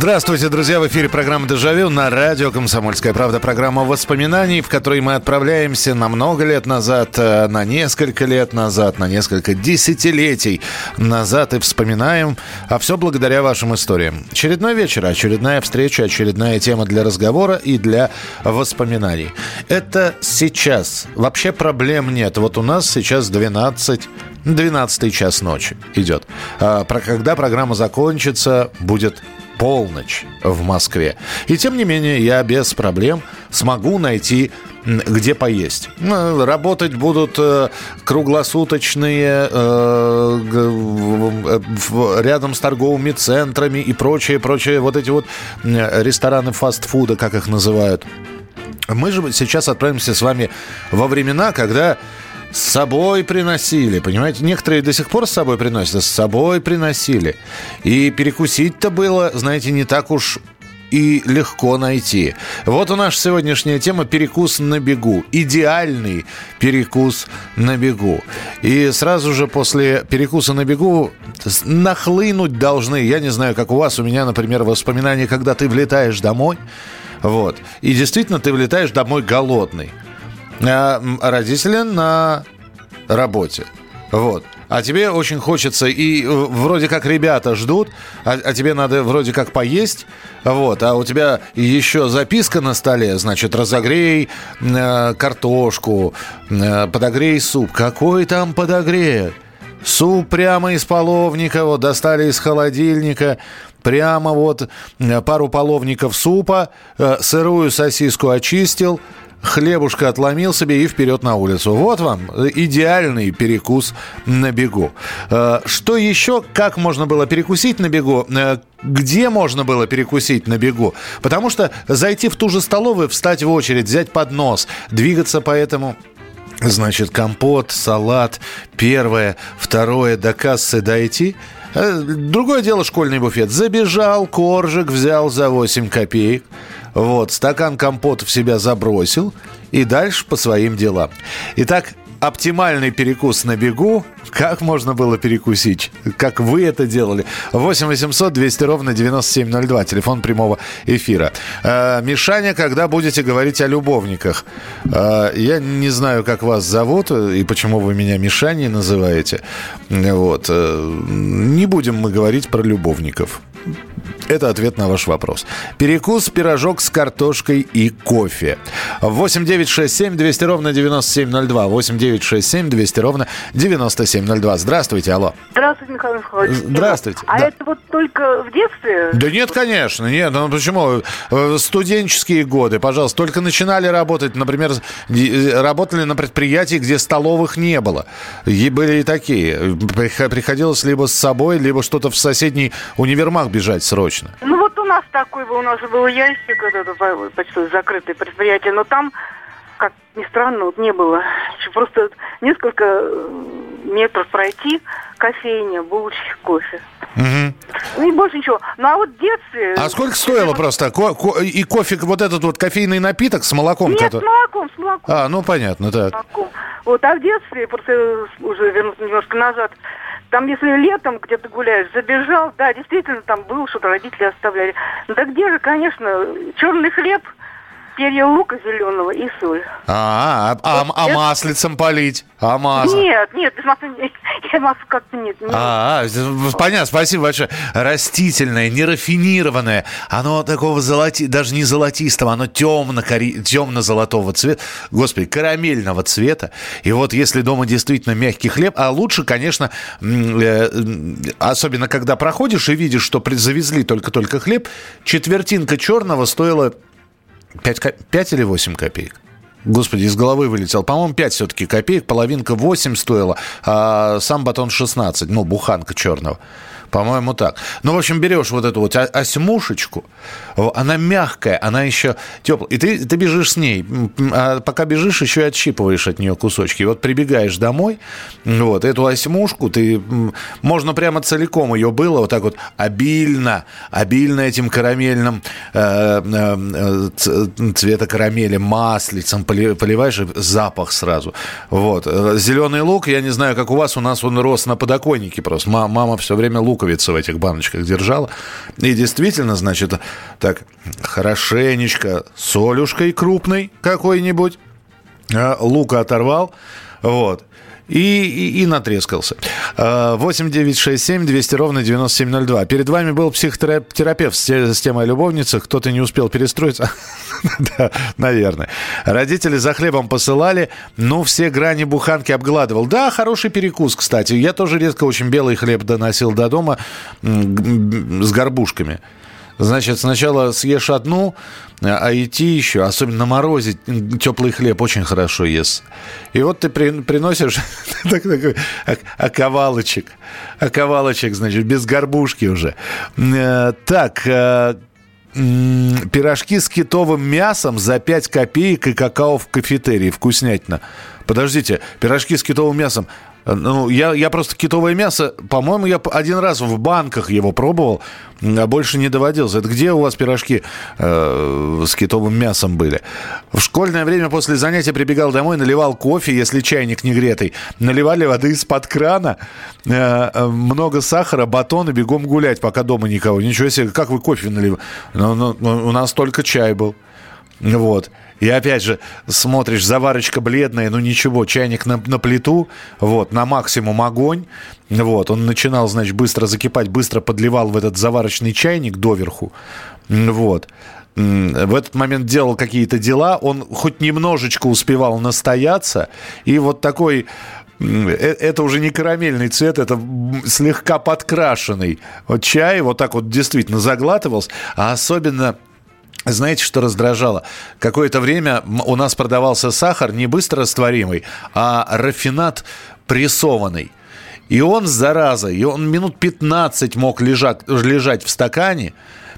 Здравствуйте, друзья! В эфире программа «Дежавю» на радио «Комсомольская правда». Программа воспоминаний, в которой мы отправляемся на много лет назад, э, на несколько лет назад, на несколько десятилетий назад и вспоминаем. А все благодаря вашим историям. Очередной вечер, очередная встреча, очередная тема для разговора и для воспоминаний. Это сейчас. Вообще проблем нет. Вот у нас сейчас 12 12 час ночи идет. А, про когда программа закончится, будет полночь в Москве. И тем не менее, я без проблем смогу найти где поесть. Работать будут э, круглосуточные э, э, рядом с торговыми центрами и прочее, прочее. Вот эти вот рестораны фастфуда, как их называют. Мы же сейчас отправимся с вами во времена, когда с собой приносили, понимаете? Некоторые до сих пор с собой приносят, а с собой приносили. И перекусить-то было, знаете, не так уж и легко найти. Вот у наша сегодняшняя тема «Перекус на бегу». Идеальный перекус на бегу. И сразу же после перекуса на бегу нахлынуть должны, я не знаю, как у вас, у меня, например, воспоминания, когда ты влетаешь домой, вот, и действительно ты влетаешь домой голодный. А родители на работе. Вот. А тебе очень хочется, и э, вроде как ребята ждут, а, а тебе надо вроде как поесть, вот, а у тебя еще записка на столе, значит, разогрей э, картошку, э, подогрей суп. Какой там подогрей? Суп прямо из половника, вот достали из холодильника, прямо вот э, пару половников супа, э, сырую сосиску очистил, хлебушка отломил себе и вперед на улицу. Вот вам идеальный перекус на бегу. Э, что еще, как можно было перекусить на бегу? Э, где можно было перекусить на бегу? Потому что зайти в ту же столовую, встать в очередь, взять поднос, двигаться по этому Значит, компот, салат, первое, второе, до кассы дойти. Э, другое дело школьный буфет. Забежал, коржик взял за 8 копеек. Вот, стакан компота в себя забросил и дальше по своим делам. Итак, оптимальный перекус на бегу. Как можно было перекусить? Как вы это делали? 8 800 200 ровно 9702. Телефон прямого эфира. Э, Мишаня, когда будете говорить о любовниках? Э, я не знаю, как вас зовут и почему вы меня Мишаней называете. Вот. Э, не будем мы говорить про любовников. Это ответ на ваш вопрос. Перекус, пирожок с картошкой и кофе. 8 9 6 7 200 ровно 9702. 8 9 6 7 200 ровно 9702. Здравствуйте, алло. Здравствуйте, Михаил Михайлович. Здравствуйте. А да. это вот только в детстве? Да нет, конечно, нет. Ну почему? Э, Студенческие годы, пожалуйста. Только начинали работать, например, э, работали на предприятии, где столовых не было. И были и такие. Приходилось либо с собой, либо что-то в соседний универмаг бежать срочно. Ну вот у нас такой был, у нас был ящик, это, это почти закрытое предприятие, но там, как ни странно, вот не было. Просто несколько э, метров пройти, кофейня, булочки, кофе. Угу. И больше ничего. Ну а вот в детстве... А сколько стоило просто? Ко- ко- и кофе, вот этот вот кофейный напиток с молоком? Нет, который- с молоком, с молоком. А, ну понятно, так. молоком. Вот, а в детстве, просто уже вернуться немножко назад, там, если летом где-то гуляешь, забежал, да, действительно, там было, что-то родители оставляли. Да где же, конечно, черный хлеб, перья лука зеленого и соль. А, а, а, а маслицем полить? А масло? Нет, нет, без масла, не- я масло как-то нет. нет. А, а, понятно, спасибо большое. Растительное, нерафинированное, оно такого золоти, даже не золотистого, оно темно темно-золотого цвета, господи, карамельного цвета. И вот если дома действительно мягкий хлеб, а лучше, конечно, э, особенно когда проходишь и видишь, что завезли только-только хлеб, четвертинка черного стоила 5, 5 или 8 копеек? Господи, из головы вылетел. По-моему, 5 все-таки копеек. Половинка 8 стоила, а сам батон 16. Ну, буханка черного. По-моему, так. Ну, в общем, берешь вот эту вот осьмушечку, она мягкая, она еще теплая. И ты, ты бежишь с ней. А пока бежишь, еще и отщипываешь от нее кусочки. И вот прибегаешь домой, вот, эту осьмушку, ты, можно прямо целиком ее было вот так вот обильно, обильно этим карамельным э, э, цвета карамели маслицем поливаешь, и запах сразу. Вот. Зеленый лук, я не знаю, как у вас, у нас он рос на подоконнике просто. Мама все время луковицы в этих баночках держала. И действительно, значит, так, хорошенечко солюшкой крупной какой-нибудь, а, лука оторвал, вот, и, и, и натрескался. 8 9 6 7 200 ровно 9702. Перед вами был психотерапевт с темой любовницы. Кто-то не успел перестроиться. да, наверное. Родители за хлебом посылали, ну, все грани буханки обгладывал. Да, хороший перекус, кстати. Я тоже редко очень белый хлеб доносил до дома с горбушками. Значит, сначала съешь одну, а идти еще, особенно на морозе, теплый хлеб очень хорошо ест. И вот ты при, приносишь такой оковалочек, оковалочек, значит, без горбушки уже. Э, так, э, пирожки с китовым мясом за 5 копеек и какао в кафетерии. Вкуснятина. Подождите, пирожки с китовым мясом. Ну, я, я просто китовое мясо, по-моему, я один раз в банках его пробовал, а больше не доводился. Это где у вас пирожки э, с китовым мясом были? В школьное время после занятия прибегал домой, наливал кофе, если чайник не гретый. Наливали воды из-под крана, э, э много сахара, батон и бегом гулять, пока дома никого. Ничего себе, как вы кофе наливали? Ну, ну, ну, у нас только чай был. Вот. И опять же, смотришь, заварочка бледная, ну ничего, чайник на, на плиту, вот, на максимум огонь. Вот, он начинал, значит, быстро закипать, быстро подливал в этот заварочный чайник доверху. Вот. В этот момент делал какие-то дела, он хоть немножечко успевал настояться, и вот такой э, это уже не карамельный цвет, это слегка подкрашенный чай, вот так вот действительно заглатывался, а особенно знаете, что раздражало? Какое-то время у нас продавался сахар не быстро растворимый, а рафинат прессованный. И он, зараза, и он минут 15 мог лежать, лежать в стакане,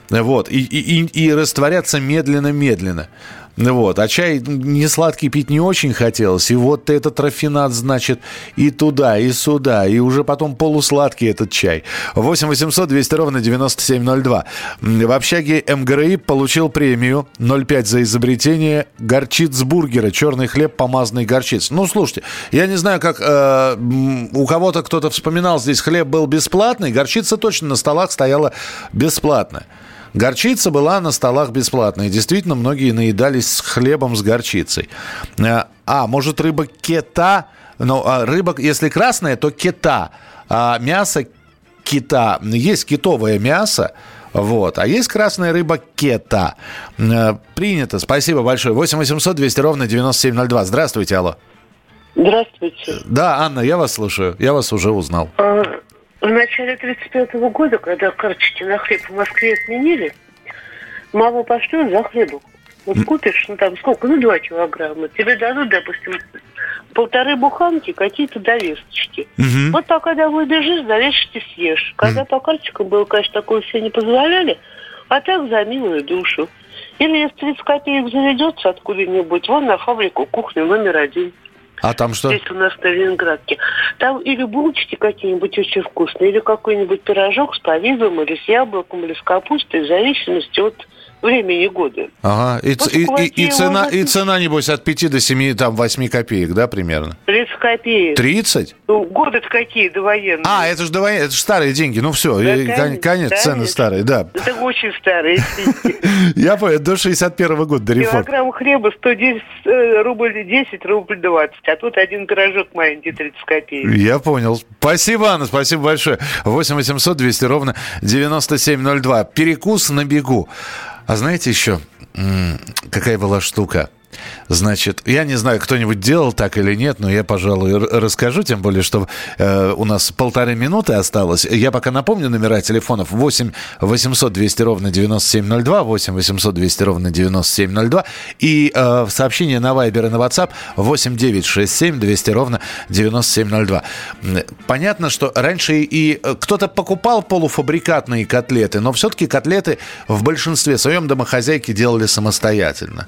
вот, и, и, и растворяться медленно-медленно. Вот. А чай не сладкий пить не очень хотелось. И вот этот рафинат, значит, и туда, и сюда. И уже потом полусладкий этот чай. 8 800 200 ровно 9702. В общаге МГРИ получил премию 0,5 за изобретение горчицбургера. Черный хлеб, помазанный горчиц. Ну, слушайте, я не знаю, как э, у кого-то кто-то вспоминал, здесь хлеб был бесплатный, горчица точно на столах стояла бесплатная. Горчица была на столах бесплатной. Действительно, многие наедались с хлебом с горчицей. Э, а, может, рыба кета? Ну, а рыба, если красная, то кета. А мясо кита. Есть китовое мясо, вот. А есть красная рыба кета. Э, принято. Спасибо большое. 8 800 200 ровно 9702. Здравствуйте, алло. Здравствуйте. Да, Анна, я вас слушаю. Я вас уже узнал. В начале 35 -го года, когда карточки на хлеб в Москве отменили, мама пошлет за хлебом. Вот купишь, ну там сколько, ну два килограмма. Тебе дадут, допустим, полторы буханки, какие-то довесочки. Угу. Вот пока домой бежишь, довесочки съешь. Когда угу. по карточкам было, конечно, такое все не позволяли, а так за милую душу. Или если 30 копеек заведется откуда-нибудь, вон на фабрику кухню номер один. А там что? Здесь у нас на Ленинградке. Там или булочки какие-нибудь очень вкусные, или какой-нибудь пирожок с повидлом, или с яблоком, или с капустой, в зависимости от времени года. Ага, и, и, и, и, цена, и цена, небось, от 5 до 7, там, 8 копеек, да, примерно? 30 копеек. 30? Ну, годы какие довоенные. А, это же довоенные, это же старые деньги, ну все, да, и, конечно, конец, цены старые, да. Это очень старые Я понял, до 61 года, до реформы. Килограмм хлеба 110 э, рубль 10, рубль 20, а тут один пирожок маленький 30 копеек. Я понял. Спасибо, Анна, спасибо большое. 8 800 200 ровно 9702. Перекус на бегу. А знаете еще, какая была штука? Значит, я не знаю, кто-нибудь делал так или нет, но я, пожалуй, расскажу, тем более, что э, у нас полторы минуты осталось. Я пока напомню номера телефонов 8 800 200 ровно 9702, 8 800 200 ровно 9702 и э, сообщение на Viber и на WhatsApp 8 967 200 ровно 9702. Понятно, что раньше и э, кто-то покупал полуфабрикатные котлеты, но все-таки котлеты в большинстве своем домохозяйки делали самостоятельно.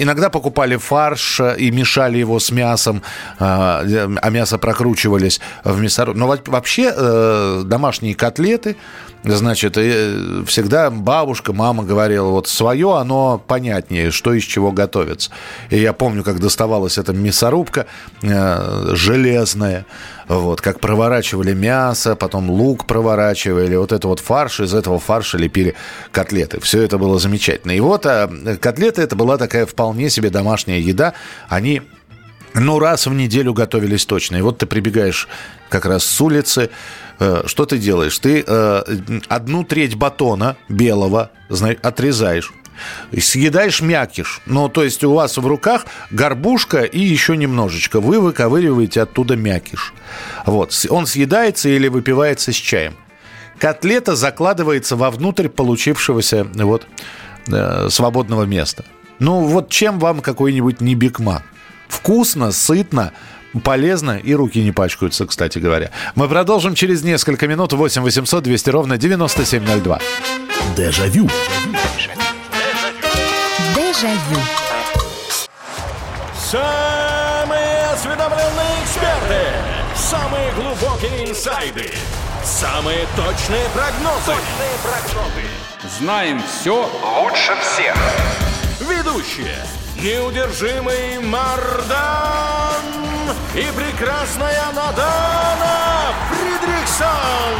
Э, иногда покупали фарш э, и мешали его с мясом, а, а мясо прокручивались в мясорубке. Но вообще э, домашние котлеты, значит, всегда бабушка, мама говорила, вот свое, оно понятнее, что из чего готовится. И я помню, как доставалась эта мясорубка э, железная, вот, как проворачивали мясо, потом лук проворачивали, вот это вот фарш, из этого фарша лепили котлеты. Все это было замечательно. И вот а, котлеты это была такая вполне себе домашняя еда. Они ну, раз в неделю готовились точно. И вот ты прибегаешь как раз с улицы. Э, что ты делаешь? Ты э, одну треть батона белого отрезаешь съедаешь мякиш. Ну, то есть у вас в руках горбушка и еще немножечко. Вы выковыриваете оттуда мякиш. Вот. Он съедается или выпивается с чаем. Котлета закладывается вовнутрь получившегося вот, э, свободного места. Ну, вот чем вам какой-нибудь не бигмак? Вкусно, сытно, полезно и руки не пачкаются, кстати говоря. Мы продолжим через несколько минут. 8 800 200 ровно 9702. Дежавю. Дежавю. Самые осведомленные эксперты. Самые глубокие инсайды. Самые точные прогнозы. Точные прогнозы. Знаем все лучше всех. Ведущие. Неудержимый Мардан и прекрасная Надана Фридрихсон.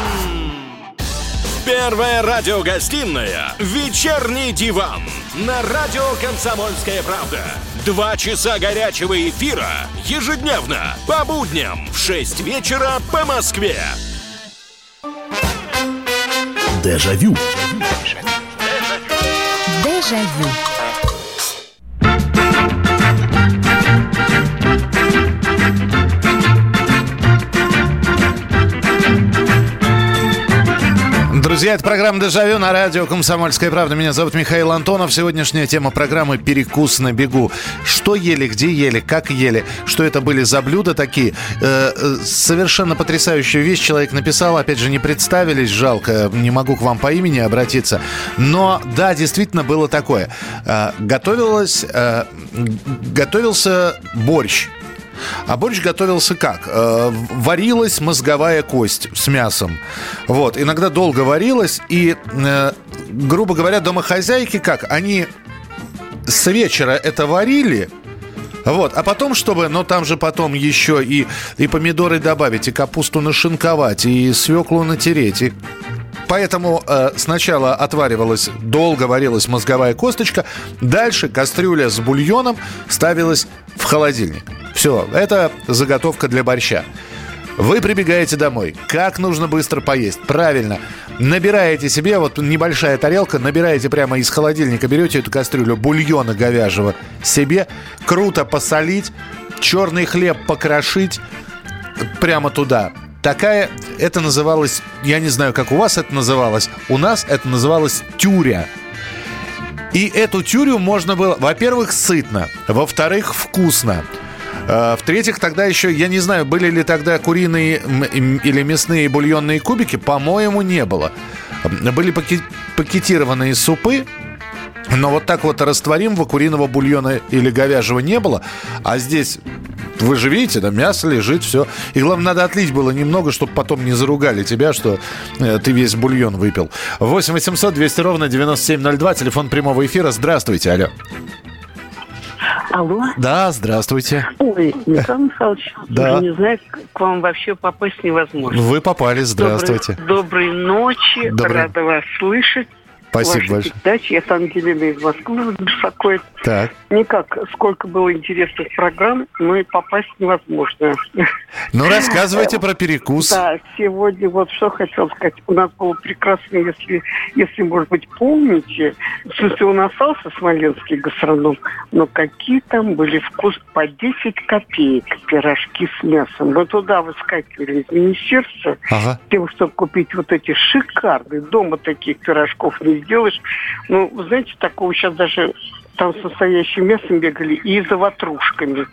Первая радиогостинная «Вечерний диван» на радио «Комсомольская правда». Два часа горячего эфира ежедневно по будням в 6 вечера по Москве. Дежавю. Дежавю. Друзья, это программа «Дежавю» на радио «Комсомольская правда». Меня зовут Михаил Антонов. Сегодняшняя тема программы «Перекус на бегу». Что ели, где ели, как ели, что это были за блюда такие. Э, э, совершенно потрясающую вещь человек написал. Опять же, не представились, жалко, не могу к вам по имени обратиться. Но да, действительно было такое. Э, готовилось, э, готовился борщ а борщ готовился как? Э, варилась мозговая кость с мясом. Вот. Иногда долго варилась. И, э, грубо говоря, домохозяйки как? Они с вечера это варили, вот, а потом, чтобы, но там же потом еще и, и помидоры добавить, и капусту нашинковать, и свеклу натереть, и Поэтому э, сначала отваривалась, долго варилась мозговая косточка, дальше кастрюля с бульоном ставилась в холодильник. Все, это заготовка для борща. Вы прибегаете домой. Как нужно быстро поесть? Правильно. Набираете себе, вот небольшая тарелка, набираете прямо из холодильника, берете эту кастрюлю бульона говяжьего себе, круто посолить, черный хлеб покрошить прямо туда. Такая, это называлось, я не знаю, как у вас это называлось, у нас это называлось тюря. И эту тюрю можно было, во-первых, сытно, во-вторых, вкусно. Э, в-третьих, тогда еще, я не знаю, были ли тогда куриные или мясные бульонные кубики, по-моему, не было. Были пакетированные супы, но вот так вот растворимого куриного бульона или говяжьего не было. А здесь, вы же видите, да, мясо лежит, все. И главное, надо отлить было немного, чтобы потом не заругали тебя, что э, ты весь бульон выпил. 8 800 200 ровно 9702, телефон прямого эфира. Здравствуйте, алло. Алло. Да, здравствуйте. Ой, Михаил Михайлович, да. не знаю, к вам вообще попасть невозможно. Вы попали, здравствуйте. Доброй, доброй ночи, Добрый. рада вас слышать. Спасибо большое. Передачи. Я с Ангелиной из Москвы беспокоит. Так. Никак, сколько было интересных программ, но и попасть невозможно. Ну, рассказывайте про перекус. Да, сегодня вот что хотел сказать. У нас было прекрасно, если, если может быть, помните, в смысле, он остался смоленский гастроном, но какие там были вкус по 10 копеек пирожки с мясом. Мы туда выскакивали из министерства, Ага. тем, чтобы купить вот эти шикарные. Дома таких пирожков не сделаешь. Ну, знаете, такого сейчас даже там с настоящим мясом бегали и за ватрушками.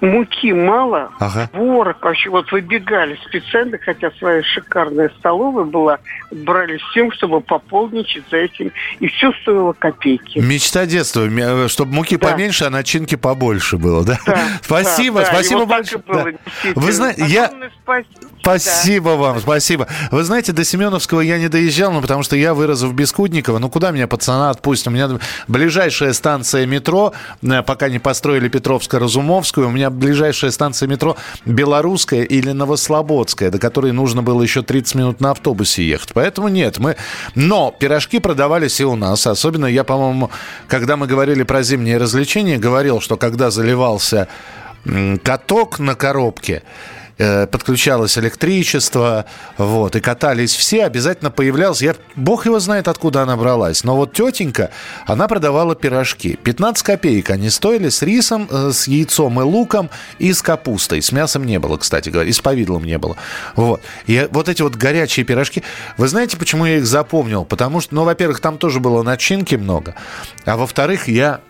Муки мало, Ага. ворог вообще вот выбегали специально, хотя своя шикарная столовая была, брали с тем, чтобы пополнить за этим, и все стоило копейки. Мечта детства, чтобы муки Да. поменьше, а начинки побольше было, да? Да, спасибо, да, да, спасибо вот большое. было, Да. Вы знаете, я... Спасибо. Спасибо вам, спасибо. Вы знаете, до Семеновского я не доезжал, ну, потому что я вырос в Бескудниково. Ну, куда меня пацана отпустят? У меня ближайшая станция метро, э, пока не построили Петровско-Разумовскую, у меня ближайшая станция метро Белорусская или Новослободская, до которой нужно было еще 30 минут на автобусе ехать. Поэтому нет, мы... Но пирожки продавались и у нас. Особенно я, по-моему, когда мы говорили про зимние развлечения, говорил, что когда заливался каток на коробке, подключалось электричество, вот, и катались все, обязательно появлялся, я, бог его знает, откуда она бралась, но вот тетенька, она продавала пирожки, 15 копеек они стоили с рисом, э, с яйцом и луком и с капустой, с мясом не было, кстати говоря, и с повидлом не было, вот, и вот эти вот горячие пирожки, вы знаете, почему я их запомнил? Потому что, ну, во-первых, там тоже было начинки много, а во-вторых, я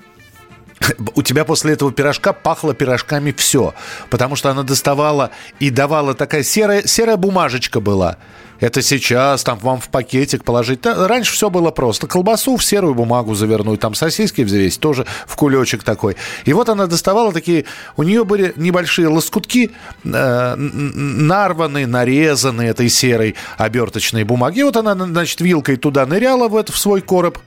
у тебя после этого пирожка пахло пирожками все. Потому что она доставала и давала такая серая, серая бумажечка была. Это сейчас там вам в пакетик положить. Раньше все было просто. Колбасу в серую бумагу завернуть, там сосиски взвесить, тоже в кулечек такой. И вот она доставала такие... У нее были небольшие лоскутки, э, н- н- нарванные, нарезанные этой серой оберточной бумаги. И вот она, значит, вилкой туда ныряла в, это, в свой короб.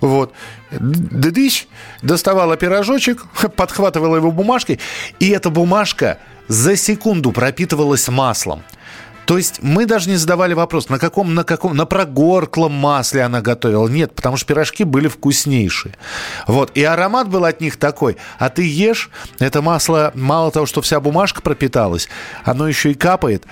Вот. Дыдыщ, доставала пирожочек, подхватывала его бумажкой, и эта бумажка за секунду пропитывалась маслом. То есть мы даже не задавали вопрос, на каком, на каком, на прогорклом масле она готовила. Нет, потому что пирожки были вкуснейшие. Вот. И аромат был от них такой. А ты ешь, это масло, мало того, что вся бумажка пропиталась, оно еще и капает.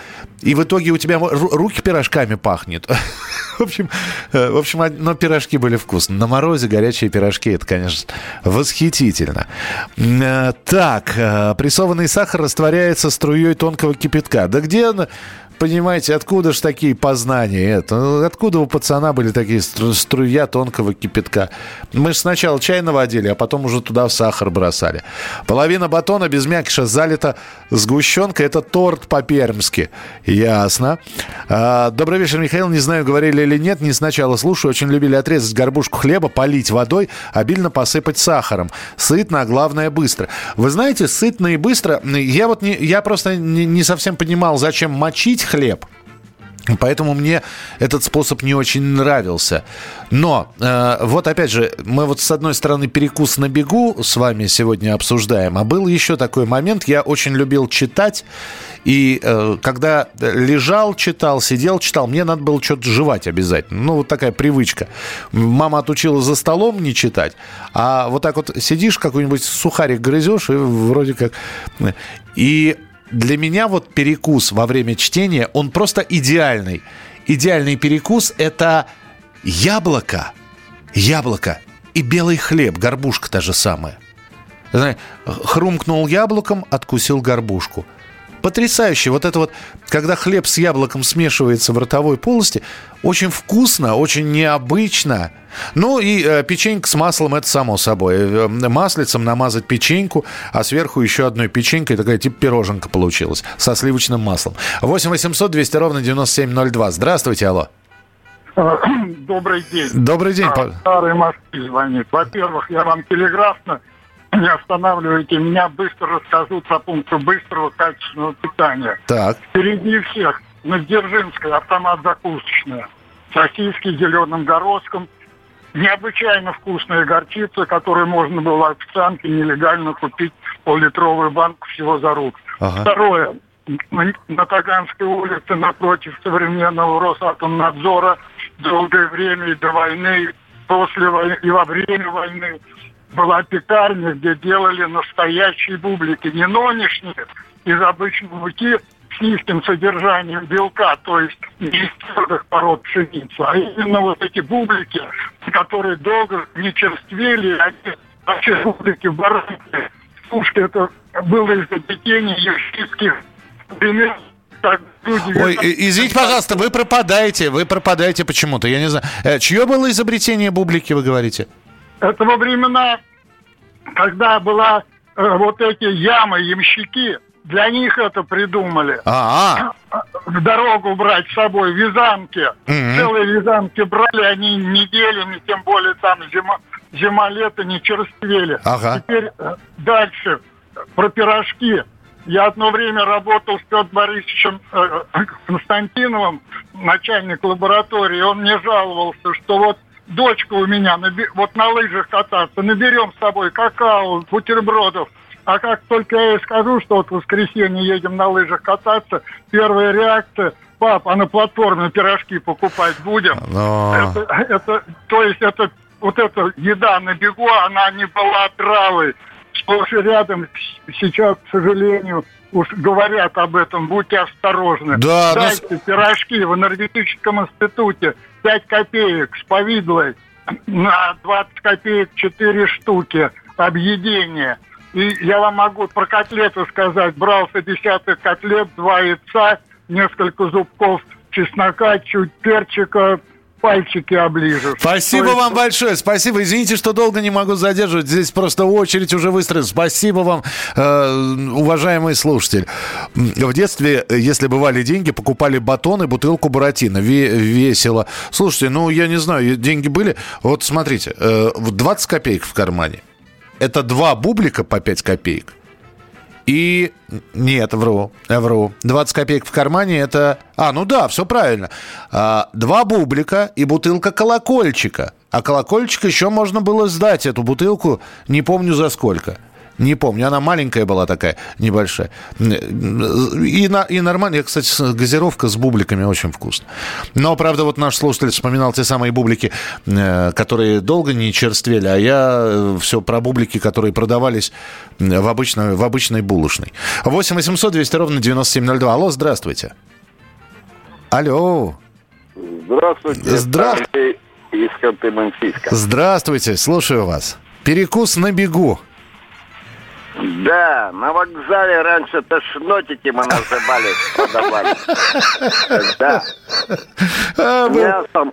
И в итоге у тебя ру- руки пирожками пахнет. В общем, э, в общем, но пирожки были вкусные. На морозе горячие пирожки, это, конечно, восхитительно. Э, Так, э, прессованный сахар растворяется струей тонкого кипятка. Да где она? Понимаете, откуда же такие познания? Это? Ну, Откуда у пацана были такие стру- струя тонкого кипятка? Мы же сначала чай наводили, а потом уже туда в сахар бросали. Половина батона без мякиша залита сгущенкой. Это торт по-пермски. Ясно. А, Добрый вечер, Михаил. Не знаю, говорили или нет. Не сначала слушаю. Очень любили отрезать горбушку хлеба, полить водой, обильно посыпать сахаром. Сытно, а главное быстро. Вы знаете, сытно и быстро. Я вот не, я просто не, не совсем понимал, зачем мочить хлеб. Поэтому мне этот способ не очень нравился. Но э, вот опять же, мы вот с одной стороны перекус на бегу с вами сегодня обсуждаем, а был еще такой момент, я очень любил читать, и э, когда лежал, читал, сидел, читал, мне надо было что-то жевать обязательно. Ну, вот такая привычка. Мама отучила за столом не читать, а вот так вот сидишь, какой-нибудь сухарик грызешь, и вроде как... И для меня вот перекус во время чтения, он просто идеальный. Идеальный перекус – это яблоко, яблоко и белый хлеб, горбушка та же самая. Хрумкнул яблоком, откусил горбушку. Потрясающе. Вот это вот, когда хлеб с яблоком смешивается в ротовой полости, очень вкусно, очень необычно. Ну и э, печенька с маслом, это само собой. Э, маслицем намазать печеньку, а сверху еще одной печенькой, такая типа пироженка получилась, со сливочным маслом. 8 800 200 ровно 9702. Здравствуйте, алло. Добрый день. Добрый день. А, Старый Москвы звонит. Во-первых, я вам телеграфно не останавливайте меня, быстро расскажу про пункты быстрого качественного питания. Так, Впереди всех на Дзержинской автомат закусочная. Сосиски с зеленым горошком. Необычайно вкусная горчица, которую можно было официантке нелегально купить пол-литровую банку всего за рук. Ага. Второе. На на Таганской улице напротив современного Росатомнадзора долгое время и до войны, после войны и во время войны была пекарня, где делали настоящие бублики, не нынешние, из обычной муки с низким содержанием белка, то есть не из твердых пород пшеницы, а именно вот эти бублики, которые долго не черствели, они вообще бублики баранки. Слушайте, это было изобретение египетских люди... Ой, извините, пожалуйста, вы пропадаете, вы пропадаете почему-то, я не знаю. Э, Чье было изобретение бублики, вы говорите? Это во времена, когда была э, вот эти ямы, ямщики, для них это придумали. А, В дорогу брать с собой вязанки. Мгм. Целые вязанки брали, они неделями, тем более там зима, зима-лето не черствели. Ага. Теперь э, дальше про пирожки. Я одно время работал с Петром Борисовичем э, Константиновым, начальник лаборатории. Он мне жаловался, что вот дочка у меня вот на лыжах кататься, наберем с собой какао, бутербродов. А как только я ей скажу, что вот в воскресенье едем на лыжах кататься, первая реакция, пап, а на платформе пирожки покупать будем? Но- Это, это, то есть это вот эта еда на бегу, она не была травой. Сплошь и рядом сейчас, к сожалению, уж говорят об этом, будьте осторожны. Да, ну Дайте пирожки в энергетическом институте 5 копеек с повидлой на 20 копеек 4 штуки объедение. И я вам могу про котлеты сказать. Брался десяток котлет, два яйца, несколько зубков чеснока, чуть перчика, пальчики оближешь. Спасибо То есть вам большое, спасибо. Извините, что долго не могу задерживать. Здесь просто очередь уже выстроена. Спасибо вам, э, уважаемый слушатель. В детстве, если бывали деньги, покупали батон и бутылку буратино. Ве- весело. Слушайте, ну, я не знаю, деньги были. Вот смотрите, э, в 20 копеек в кармане. Это два бублика по 5 копеек. И... Нет, вру, я вру. 20 копеек в кармане это... А, ну да, все правильно. А, два бублика и бутылка колокольчика. А колокольчик еще можно было сдать, эту бутылку, не помню за сколько. Не помню, она маленькая была такая, небольшая. И, на, и нормально. Я, кстати, газировка с бубликами очень вкусно. Но, правда, вот наш слушатель вспоминал те самые бублики, э, которые долго не черствели, а я все про бублики, которые продавались э, в обычной, в обычной булочной. 8 800 200 ровно 9702. Алло, здравствуйте. Алло. Здравствуйте. Здравствуйте. Из Ханты-Мансийска. Здравствуйте, слушаю вас. Перекус на бегу. Да, на вокзале раньше тошнотики мы называли, продавали. Да, А, с мясом,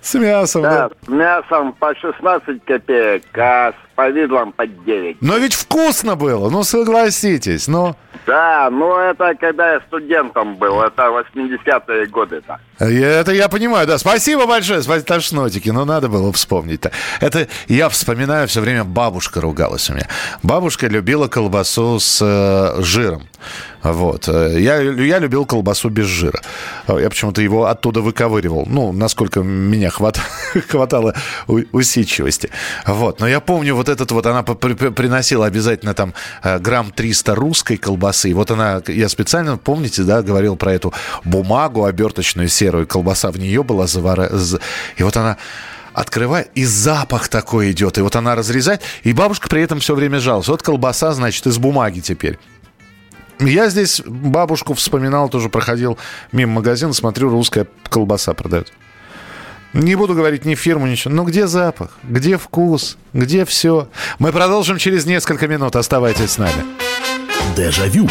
с мясом. да, да. с мясом по 16 копеек, а повидлом по 9. Но ведь вкусно было, ну согласитесь. Ну, Да, ну это когда я студентом был, это 80-е годы-то. Я- Это я понимаю, да. Спасибо большое, спасибо, тошнотики. Ну, надо было вспомнить-то. Это я вспоминаю все время, бабушка ругалась у меня. Бабушка любила колбасу с э, жиром. Вот. Э, Я, я любил колбасу без жира. Э, Я почему-то его оттуда выковыривал. Ну, насколько меня хват- хватало усидчивости. Вот. Но я помню вот этот вот, она при- при- приносила обязательно там э, грамм 300 русской колбасы. Вот она, я специально, помните, да, говорил про эту бумагу оберточную серую, колбаса в нее была завара... И вот она открывает, и запах такой идет. И вот она разрезает, и бабушка при этом все время жалась. Вот колбаса, значит, из бумаги теперь. Я здесь бабушку вспоминал, тоже проходил мимо магазина, смотрю, русская колбаса продают. Не буду говорить ни фирму, ничего. Но где запах? Где вкус? Где все? Мы продолжим через несколько минут. Оставайтесь с нами. Дежавю.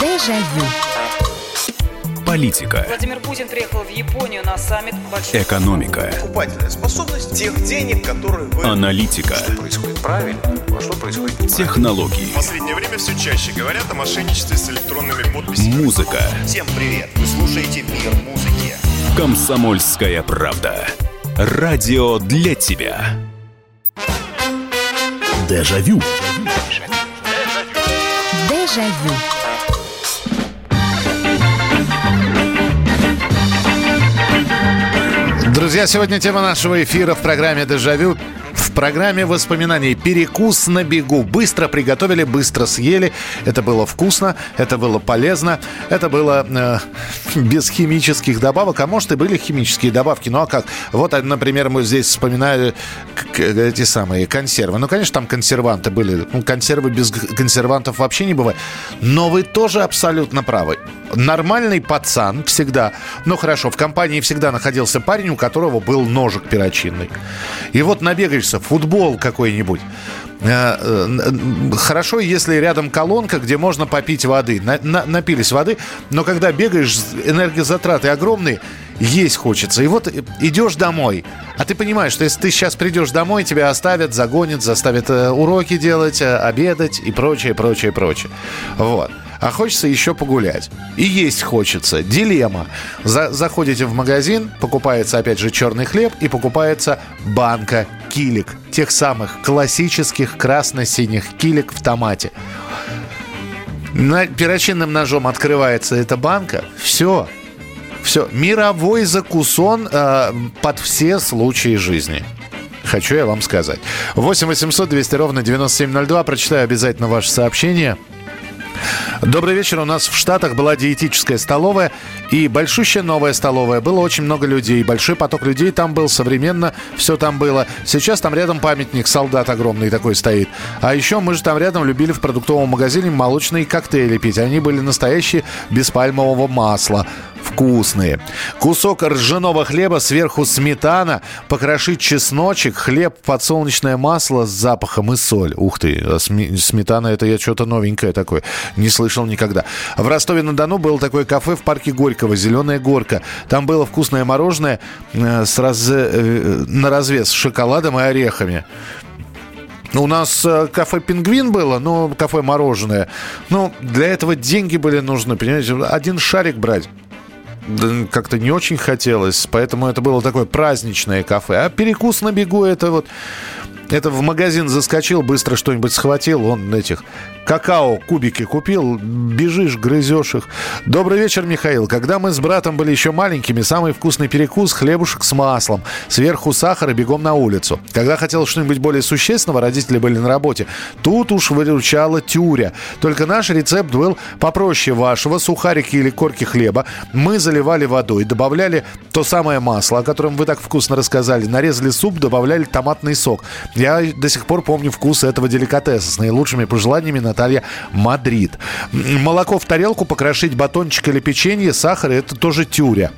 Дежавю. Политика, Владимир Путин приехал в Японию на саммит большой экономика, покупательная способность тех денег, которые вы... аналитика, происходит правильно, а что происходит технологии, В последнее время все чаще говорят о мошенничестве с электронными подписями. музыка. Всем привет! Вы слушаете «Мир музыки». Комсомольская правда. Радио для тебя. Дежавю. Дежавю. Друзья, сегодня тема нашего эфира в программе «Дежавю». Программе воспоминаний «Перекус на бегу». Быстро приготовили, быстро съели. Это было вкусно, это было полезно, это было э, без химических добавок. А может и были химические добавки. Ну а как? Вот, например, мы здесь вспоминали эти самые консервы. Ну, конечно, там консерванты были. Ну, консервы без консервантов вообще не бывает. Но вы тоже абсолютно правы. Нормальный пацан всегда, ну хорошо, в компании всегда находился парень, у которого был ножик перочинный. И вот набегаешься, футбол какой-нибудь. Э, э, хорошо, если рядом колонка, где можно попить воды. На, на, напились воды, но когда бегаешь, энергозатраты огромные, есть хочется. И вот идешь домой, а ты понимаешь, что если ты сейчас придешь домой, тебя оставят, загонят, заставят э, уроки делать, обедать и прочее, прочее, прочее. Вот а хочется еще погулять. И есть хочется. Дилемма. За, заходите в магазин, покупается опять же черный хлеб и покупается банка килик. Тех самых классических красно-синих килик в томате. На, перочинным ножом открывается эта банка. Все. Все. Мировой закусон э, под все случаи жизни. Хочу я вам сказать. 8 800 200 ровно 9702. Прочитаю обязательно ваше сообщение. Добрый вечер. У нас в Штатах была диетическая столовая и большущая новая столовая. Было очень много людей. Большой поток людей там был. Современно все там было. Сейчас там рядом памятник солдат огромный такой стоит. А еще мы же там рядом любили в продуктовом магазине молочные коктейли пить. Они были настоящие без пальмового масла вкусные. Кусок ржаного хлеба, сверху сметана, покрошить чесночек, хлеб, подсолнечное масло с запахом и соль. Ух ты, а сметана это я что-то новенькое такое. Не слышал никогда. В Ростове-на-Дону было такое кафе в парке Горького, «Зеленая горка». Там было вкусное мороженое э, с раз... Э, на развес с шоколадом и орехами. У нас э, кафе «Пингвин» было, но кафе «Мороженое». Ну, для этого деньги были нужны, понимаете? Один шарик брать как-то не очень хотелось, поэтому это было такое праздничное кафе. А перекус на бегу это вот это в магазин заскочил, быстро что-нибудь схватил, он этих какао кубики купил, бежишь, грызешь их. Добрый вечер, Михаил. Когда мы с братом были еще маленькими, самый вкусный перекус – хлебушек с маслом. Сверху сахар и бегом на улицу. Когда хотел что-нибудь более существенного, родители были на работе. Тут уж выручала тюря. Только наш рецепт был попроще вашего. Сухарики или корки хлеба. Мы заливали водой, добавляли то самое масло, о котором вы так вкусно рассказали. Нарезали лук, добавляли томатный сок. Я до сих пор помню вкус этого деликатеса. С наилучшими пожеланиями Наталья Мадрид. Молоко в тарелку, покрошить батончик или печенье, сахар – это тоже тюря.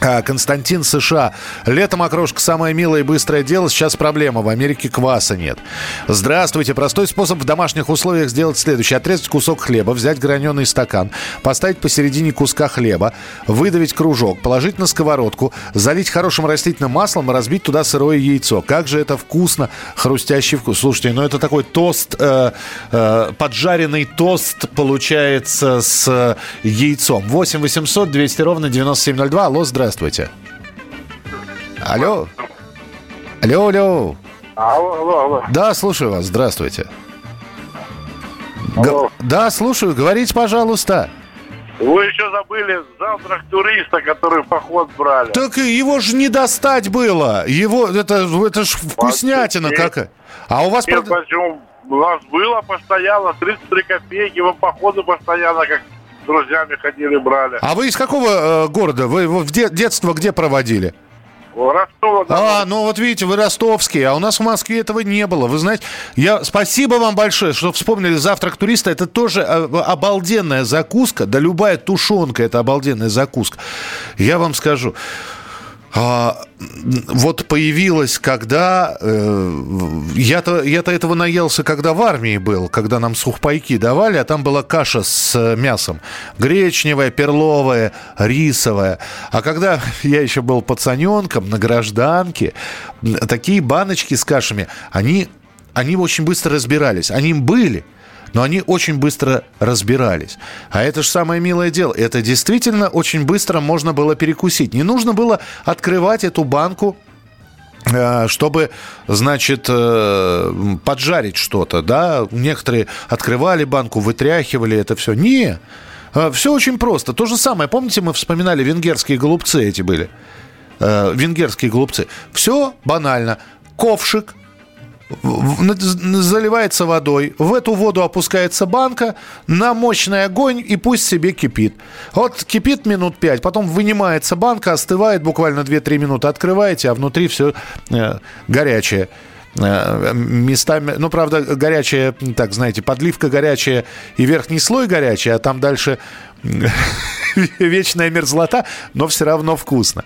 А, Константин США. Летом окрошка самое милое и быстрое дело. Сейчас проблема. В Америке кваса нет. Здравствуйте. Простой способ в домашних условиях сделать следующее. Отрезать кусок хлеба, взять граненый стакан, поставить посередине куска хлеба, выдавить кружок, положить на сковородку, залить хорошим растительным маслом и разбить туда сырое яйцо. Как же это вкусно, хрустящий вкус. Слушайте, ну это такой тост, э, э, поджаренный тост получается с яйцом. 8 800 200 ровно 9702. Алло, здравствуйте здравствуйте. Алло. Алло, алло. Алло, алло, алло. Да, слушаю вас. Здравствуйте. Алло. Г- да, слушаю. Говорите, пожалуйста. Вы еще забыли завтрак туриста, который в поход брали. Так его же не достать было. Его, это, это ж вкуснятина какая. А у вас... Нет, почему? У нас было постоянно 33 копейки, вы походу постоянно как друзьями ходили, брали. А вы из какого э, города? Вы в де- детство где проводили? Ростова. А, ну вот видите, вы ростовские, а у нас в Москве этого не было. Вы знаете, я спасибо вам большое, что вспомнили завтрак туриста. Это тоже э, обалденная закуска, да любая тушенка это обалденная закуска. Я вам скажу. А, вот появилась, когда... Э, я-то, я-то этого наелся, когда в армии был, когда нам сухпайки давали, а там была каша с э, мясом. Гречневая, перловая, рисовая. А когда я еще был пацаненком на гражданке, такие баночки с кашами, они, они очень быстро разбирались. Они были – но они очень быстро разбирались. А это же самое милое дело. Это действительно очень быстро можно было перекусить. Не нужно было открывать эту банку э, чтобы, значит, э, поджарить что-то, да, некоторые открывали банку, вытряхивали это все. Не, э, все очень просто. То же самое, помните, мы вспоминали венгерские голубцы эти были, венгерские голубцы. Все банально. Ковшик, заливается водой, в эту воду опускается банка на мощный огонь и пусть себе кипит. Вот кипит минут 5, потом вынимается банка, остывает буквально 2-3 минуты, открываете, а внутри все горячее. Э, местами, ну, правда, горячая, так, знаете, подливка горячая и верхний слой горячий, а там дальше вечная мерзлота, но все равно вкусно.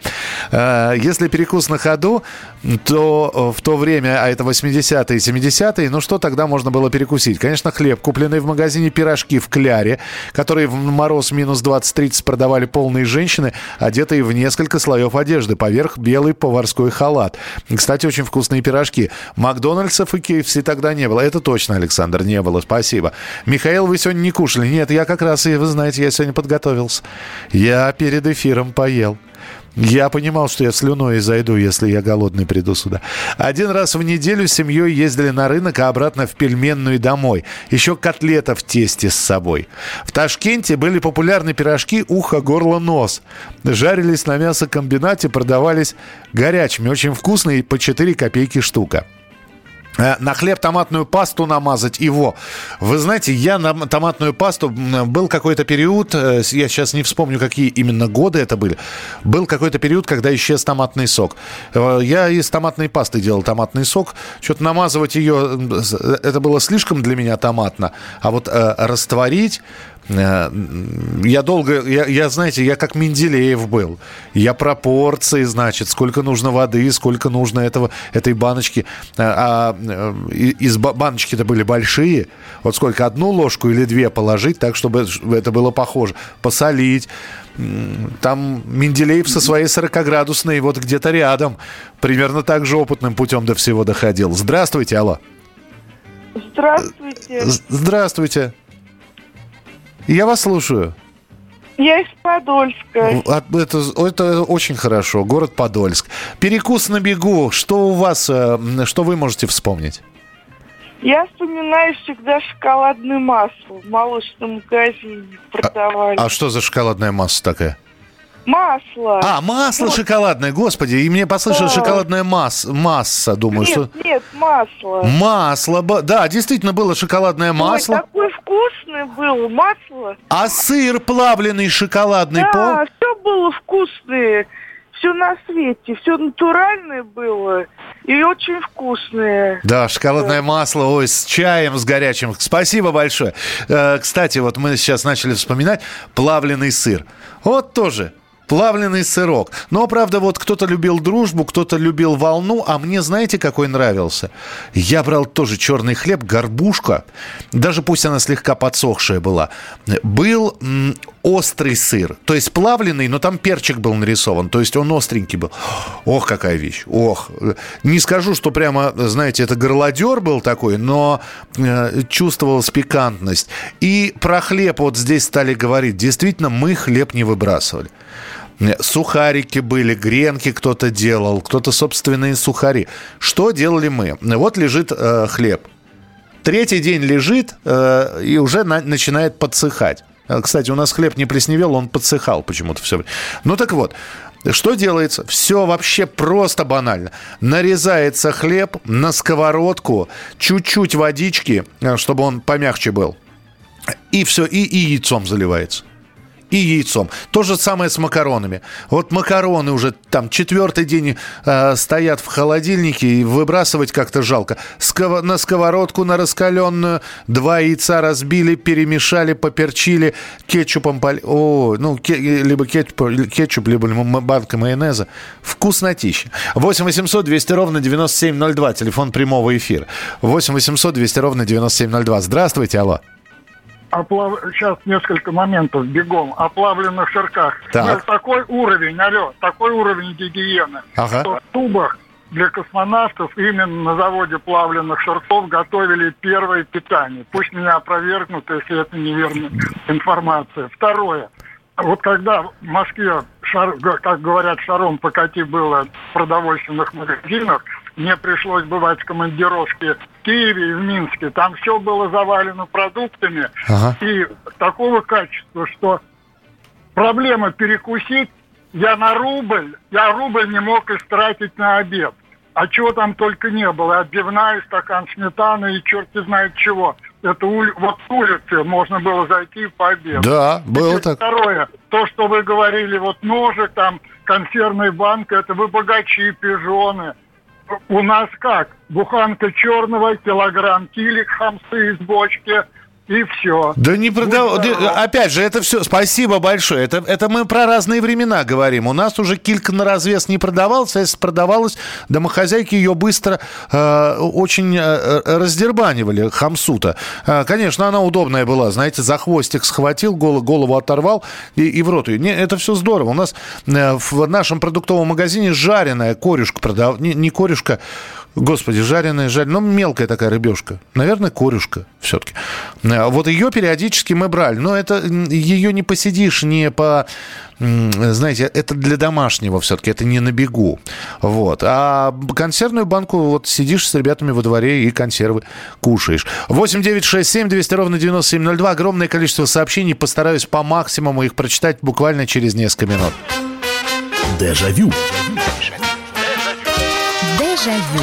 Э, Если перекус на ходу, то в то время, а это 80-е и 70-е, ну что тогда можно было перекусить? Конечно, хлеб, купленный в магазине пирожки в Кляре, которые в мороз минус 20-30 продавали полные женщины, одетые в несколько слоев одежды, поверх белый поварской халат. Кстати, очень вкусные пирожки. Макдональдсов и KFC тогда не было. Это точно, Александр, не было. Спасибо. Михаил, вы сегодня не кушали? Нет, я как раз, и вы знаете, я сегодня подготовился. Я перед эфиром поел. Я понимал, что я слюной зайду, если я голодный приду сюда. Один раз в неделю с семьей ездили на рынок, а обратно в пельменную домой. Еще котлета в тесте с собой. В Ташкенте были популярны пирожки ухо, горло, нос. Жарились на мясокомбинате, продавались горячими. Очень вкусные, по 4 копейки штука. Э, На хлеб томатную пасту намазать его. Вы знаете, я на томатную пасту был какой-то период, э, я сейчас не вспомню, какие именно годы это были. Был какой-то период, когда исчез томатный сок. Э, Я из томатной пасты делал томатный сок. Что-то намазывать ее, это было слишком для меня томатно. А вот растворить я долго, я, я, знаете, я как Менделеев был. Я пропорции, значит, сколько нужно воды, сколько нужно этого, этой баночки. А э, и- из ба- баночки-то были большие. Вот сколько, одну ложку или две положить, так, чтобы это было похоже. Посолить. Там Менделеев со своей 40-градусной вот где-то рядом. Примерно так же опытным путем до всего доходил. Здравствуйте, алло. Здравствуйте. Здравствуйте. Я вас слушаю. Я из Подольска. Это, это очень хорошо. Город Подольск. Перекус на бегу. Что у вас, э, что вы можете вспомнить? Я вспоминаю всегда шоколадное масло в молочном магазине продавали. А что за шоколадная масса такая? Масло. А, масло Вот. шоколадное, господи. И мне послышалось Да. шоколадная масса. Масса, думаю, Нет, что... нет, масло. Масло, да, действительно было шоколадное масло. Ой, такое вкусное было масло. А сыр плавленый шоколадный, Да, пол- все было вкусное. Все на свете, все натуральное было и очень вкусное. Да, шоколадное масло, ой, с чаем, с горячим. Спасибо большое. Э, Кстати, вот мы сейчас начали вспоминать плавленый сыр. Вот тоже плавленый сырок. Но, правда, вот кто-то любил дружбу, кто-то любил волну, а мне знаете, какой нравился? Я брал тоже черный хлеб, горбушка, даже пусть она слегка подсохшая была. Был м, острый сыр, то есть плавленый, но там перчик был нарисован, то есть он остренький был. Ох, какая вещь, ох. Не скажу, что прямо, знаете, это горлодер был такой, но э, чувствовалась пикантность. И про хлеб вот здесь стали говорить. Действительно, мы хлеб не выбрасывали. Сухарики были, гренки кто-то делал, кто-то собственные сухари. Что делали мы? Вот лежит э, хлеб. Третий день лежит э, и уже на- начинает подсыхать. Э, Кстати, у нас хлеб не плесневел, он подсыхал почему-то все время. Ну так вот, что делается? Все вообще просто банально. Нарезается хлеб на сковородку, чуть-чуть водички, э, чтобы он помягче был. И все, и, и яйцом заливается. И яйцом. То же самое с макаронами. Вот макароны уже там четвертый день э, стоят в холодильнике, и выбрасывать как-то жалко. Сково- на сковородку, на раскаленную, два яйца разбили, перемешали, поперчили, кетчупом поли... О, ну, ке- либо кетчуп, кетчуп, либо банка майонеза. Вкуснотища. 8 800 200 ровно 9702, телефон прямого эфира. 8 800 200 ровно 9702. Здравствуйте, алло. Оплав... Сейчас несколько моментов бегом. О плавленных сырках. Так. Ну, такой уровень, алло, такой уровень гигиены. Ага. Что в тубах для космонавтов именно на заводе плавленных сырков готовили первое питание. Пусть меня опровергнут, если это неверная информация. Второе. Вот когда в Москве, шар, как говорят, шаром покати было в продовольственных магазинах, мне пришлось бывать в командировке в Киеве и в Минске. Там все было завалено продуктами Ага. и такого качества, что проблема перекусить, я на рубль, я рубль не мог истратить на обед. а чего там только не было. Отбивная, стакан сметаны и черти знает чего. Это ули... вот с улицы можно было зайти в пообедать. Да, было Теперь так. Второе, то, что вы говорили, вот ножик там, консервная банка, это вы богачи, пижоны. У нас как? Буханка черного, килограмм килик, хамсы из бочки и все. Да не продав... Опять же, это все... Спасибо большое. Это, это мы про разные времена говорим. У нас уже килька на развес не продавалась, а если продавалась, домохозяйки ее быстро э, очень э, раздербанивали, хамсута. Э, конечно, она удобная была. Знаете, за хвостик схватил, голову, голову оторвал и, и в рот ее. Не, это все здорово. У нас э, в нашем продуктовом магазине жареная корюшка продав... Не, не корюшка, Господи, жареная, жареная, ну, мелкая такая рыбешка. Наверное, корюшка все-таки. Вот ее периодически мы брали. Но это ее не посидишь, не по... Знаете, это для домашнего все-таки, это не на бегу. Вот. А консервную банку вот сидишь с ребятами во дворе и консервы кушаешь. 8 9 6 7 200 ровно 9702. Огромное количество сообщений. Постараюсь по максимуму их прочитать буквально через несколько минут. Дежавю. Дежавю.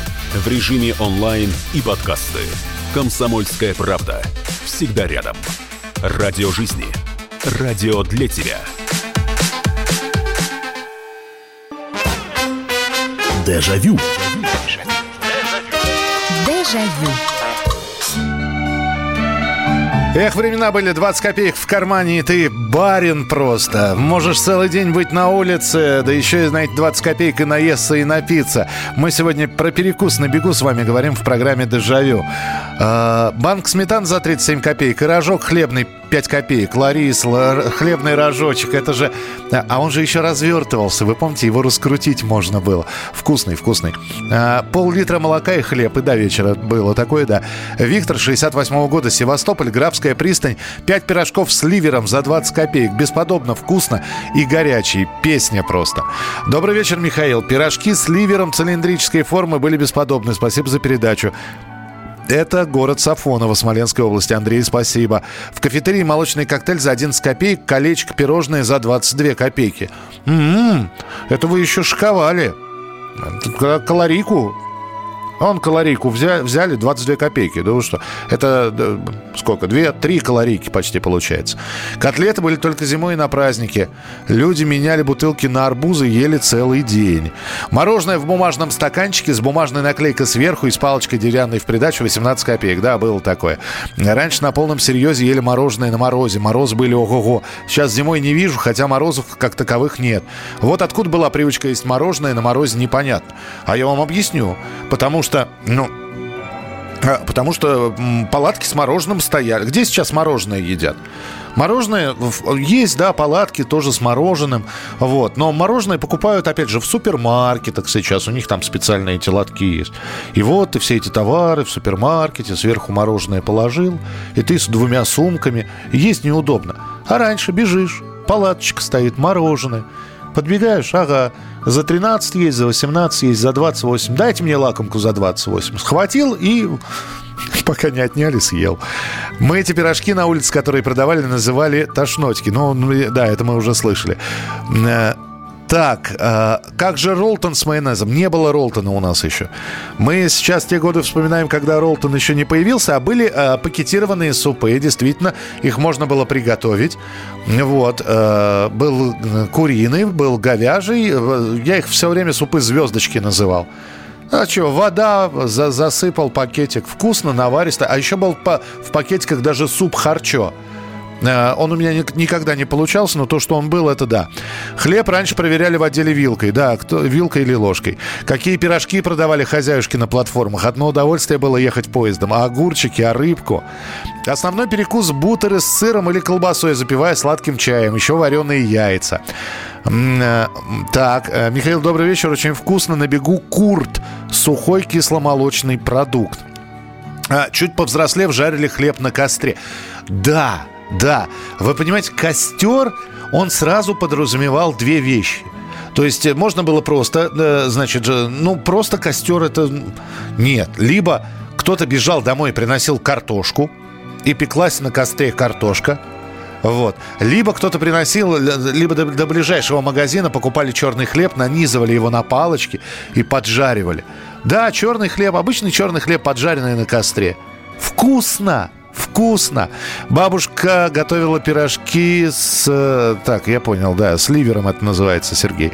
В режиме онлайн и подкасты. «Комсомольская правда». Всегда рядом. Радио жизни. Радио для тебя. Дежавю. Дежавю. Эх, времена были 20 копеек в кармане, и ты барин просто. Можешь целый день быть на улице, да еще и, знаете, 20 копеек и наесться, и напиться. Мы сегодня про перекус на бегу с вами говорим в программе «Дежавю». А, банк сметан за 37 копеек и рожок хлебный 5 копеек. Ларис, ла- хлебный рожочек, это же... А он же еще развертывался, вы помните, его раскрутить можно было. Вкусный, вкусный. А, Пол-литра молока и хлеб, и до вечера было такое, да. Виктор, 68 года, Севастополь, Графская пристань. 5 пирожков с ливером за 20 копеек. Бесподобно вкусно и горячий. Песня просто. Добрый вечер, Михаил. Пирожки с ливером цилиндрической формы были бесподобны. Спасибо за передачу. Это город Сафоново, Смоленской области. Андрей, спасибо. В кафетерии молочный коктейль за 11 копеек, колечко пирожное за 22 копейки. М-м, это вы еще шиковали. Тут к- Калорийку. Он калорийку взяли, взяли 22 копейки. Да вы что? Это сколько? Две, три калорийки почти получается. Котлеты были только зимой и на празднике. Люди меняли бутылки на арбузы, ели целый день. Мороженое в бумажном стаканчике с бумажной наклейкой сверху и с палочкой деревянной в придачу 18 копеек. Да, было такое. Раньше на полном серьезе ели мороженое на морозе. Морозы были ого-го. Сейчас зимой не вижу, хотя морозов как таковых нет. Вот откуда была привычка есть мороженое на морозе, непонятно. А я вам объясню. Потому что, ну, а, Потому что палатки с мороженым стояли. Где сейчас мороженое едят? Мороженое есть, да, палатки тоже с мороженым. Вот. Но мороженое покупают, опять же, в супермаркетах сейчас. У них там специальные эти лотки есть. И вот ты все эти товары в супермаркете, сверху мороженое положил, и ты с двумя сумками. Есть неудобно. А раньше бежишь, палаточка стоит, мороженое. Подбегаешь, ага, за 13 есть, за 18 есть, за 28. Дайте мне лакомку за 28. Схватил и пока не отняли, съел. Мы эти пирожки на улице, которые продавали, называли тошнотики. Ну, ну, да, это мы уже слышали. Так, э, как же Ролтон с майонезом? Не было Ролтона у нас еще. Мы сейчас те годы вспоминаем, когда Ролтон еще не появился, а были э, пакетированные супы. Действительно, их можно было приготовить. Вот. э, был э, куриный, был говяжий. Э, Я их все время супы звездочки называл. А что, вода, за- засыпал пакетик. Вкусно, наваристо. А еще был по- в пакетиках даже суп харчо. Э, он у меня ни- никогда не получался, но то, что он был, это да. Хлеб раньше проверяли в отделе вилкой. Да, кто, вилкой или ложкой. Какие пирожки продавали хозяюшки на платформах. Одно удовольствие было ехать поездом. А огурчики, а рыбку. Основной перекус бутеры с сыром или колбасой, запивая сладким чаем. Еще вареные яйца. Э, Так, э, Михаил, добрый вечер. Очень вкусно на бегу курт. Сухой кисломолочный продукт. А, Чуть повзрослев, жарили хлеб на костре. Да, да. Вы понимаете, костер, он сразу подразумевал две вещи. То есть э, можно было просто, э, значит, ну просто костер это нет. Либо кто-то бежал домой и приносил картошку, и пеклась на костре картошка. Вот. Либо кто-то приносил, либо до, до ближайшего магазина покупали черный хлеб, нанизывали его на палочки и поджаривали. Да, черный хлеб, обычный черный хлеб, поджаренный на костре. Вкусно! Вкусно! Бабушка готовила пирожки с... э, Так, я понял, да, с ливером это называется, Сергей.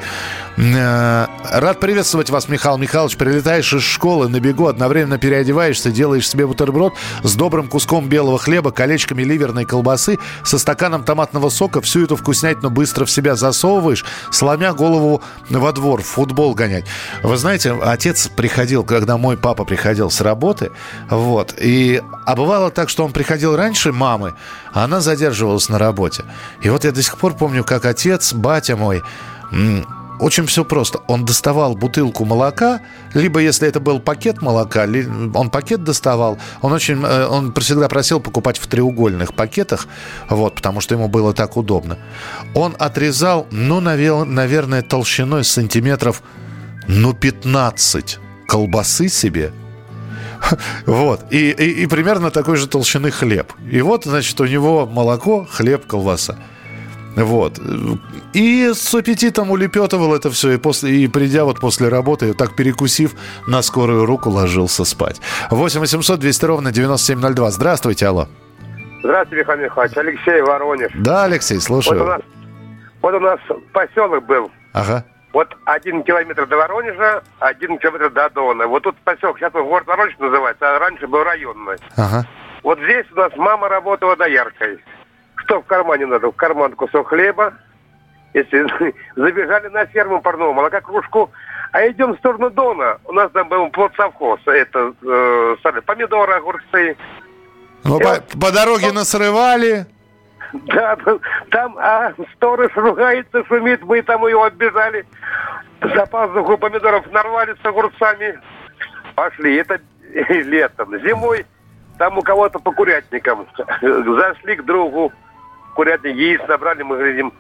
Э, Рад приветствовать вас, Михаил Михайлович. Прилетаешь из школы на бегу, одновременно переодеваешься, делаешь себе бутерброд с добрым куском белого хлеба, колечками ливерной колбасы, со стаканом томатного сока. Всю эту вкуснятину быстро в себя засовываешь, сломя голову во двор, в футбол гонять. Вы знаете, отец приходил, когда мой папа приходил с работы, вот, и... А бывало так, что он приходил раньше мамы, а она задерживалась на работе. И вот я до сих пор помню, как отец, батя мой, очень все просто. Он доставал бутылку молока, либо если это был пакет молока, он пакет доставал. Он очень, э, он всегда просил покупать в треугольных пакетах, вот, потому что ему было так удобно. Он отрезал, ну, наве- наверное, толщиной сантиметров, ну, 15 колбасы себе, вот. И, и, и примерно такой же толщины хлеб. И вот, значит, у него молоко, хлеб, колбаса. Вот. И с аппетитом улепетывал это все. И, после, и придя вот после работы, так перекусив, на скорую руку ложился спать. 8 800 200 ровно 9702. Здравствуйте, алло. Здравствуйте, Михаил Михайлович. Алексей Воронеж. Да, Алексей, слушаю. Вот у нас, вот у нас поселок был. Ага. Вот один километр до Воронежа, один километр до Дона. Вот тут поселок, сейчас он город Воронеж называется, а раньше был районный. Ага. Вот здесь у нас мама работала дояркой. Что в кармане надо? В карман кусок хлеба. Если забежали на ферму парного молока, кружку. А идем в сторону Дона. У нас там был плод совхоз. Это э, помидоры, огурцы. Ну, по, по дороге насрывали. Да, там а, сторож ругается, шумит, мы там его оббежали. За пазуху помидоров нарвали с огурцами. Пошли. Это летом. Зимой там у кого-то по курятникам. Зашли к другу. Курятник яиц набрали, мы говорим,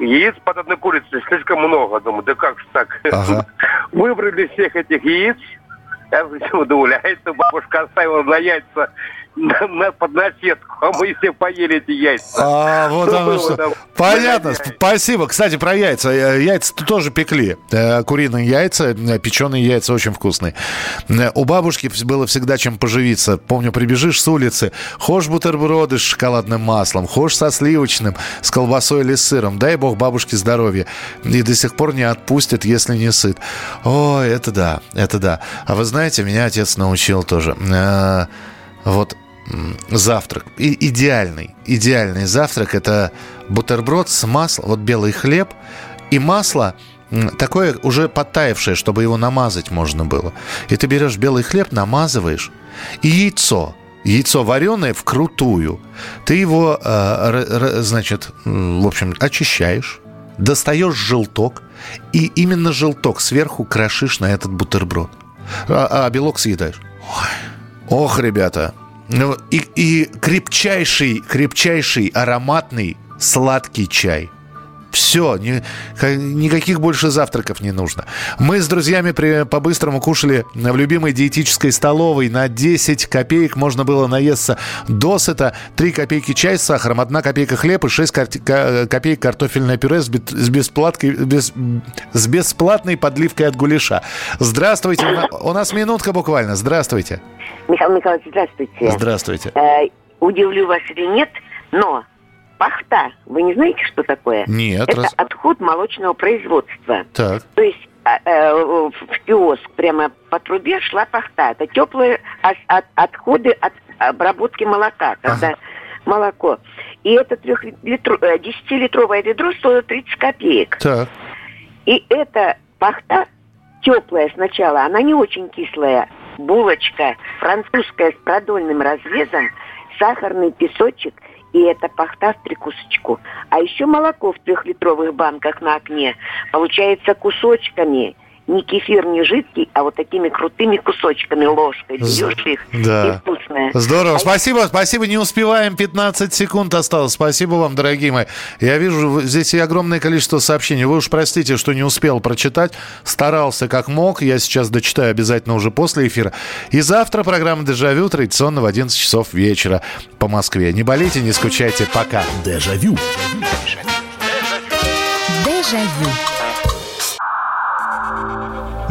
яиц под одной курицей слишком много. Думаю, да как же так? Выбрали всех этих яиц. Я удивляется, бабушка оставила на яйца на, на, под наседку, а мы все поели эти яйца. А, вот Что оно было что. там? Понятно, спасибо. Кстати, про яйца. Э, Яйца тоже пекли. Э, Куриные яйца, печеные яйца очень вкусные. Э, У бабушки было всегда чем поживиться. Помню, прибежишь с улицы, хошь бутерброды с шоколадным маслом, хошь со сливочным, с колбасой или с сыром. Дай бог бабушке здоровья. И до сих пор не отпустит, если не сыт. Ой, это да, это да. А вы знаете, меня отец научил тоже. Вот завтрак. И идеальный, идеальный завтрак это бутерброд с маслом, вот белый хлеб и масло такое уже подтаявшее, чтобы его намазать можно было. И ты берешь белый хлеб, намазываешь, и яйцо. Яйцо вареное вкрутую. Ты его, э, значит, в общем, очищаешь, достаешь желток, и именно желток сверху крошишь на этот бутерброд. А, а белок съедаешь. Ох, ребята. Ну, и, и крепчайший, крепчайший, ароматный, сладкий чай. Все, ни- ка- никаких больше завтраков не нужно. Мы с друзьями при- по-быстрому кушали в любимой диетической столовой. На 10 копеек можно было наесться досыта. 3 копейки чай с сахаром, 1 копейка хлеб и 6 карти- ка- копеек картофельное пюре с, с бесплаткой- без- с бесплатной подливкой от гуляша. Здравствуйте. У нас минутка буквально. Здравствуйте. Михаил Михайлович, здравствуйте. Здравствуйте. Э, удивлю вас или нет, но пахта, вы не знаете, что такое? Нет, Это раз- отход молочного производства. Так. То есть а, э, в киоск прямо по трубе шла пахта. Это теплые отходы от обработки молока, когда молоко. И это 10-литровое ведро стоит 30 копеек. Так. И эта пахта теплая сначала, она не очень кислая. Булочка французская с продольным разрезом, сахарный песочек и это пахта в прикусочку. А еще молоко в трехлитровых банках на окне. Получается кусочками не кефир, не жидкий, а вот такими крутыми кусочками ложкой берешь их. Да. И вкусное. Здорово. А Спасибо, спасибо. Не успеваем. 15 секунд осталось. Спасибо вам, дорогие мои. Я вижу, здесь и огромное количество сообщений. Вы уж простите, что не успел прочитать. Старался как мог. Я сейчас дочитаю обязательно уже после эфира. И завтра программа «Дежавю» традиционно в 11 часов вечера по Москве. Не болейте, не скучайте. Пока. Дежавю. Дежавю.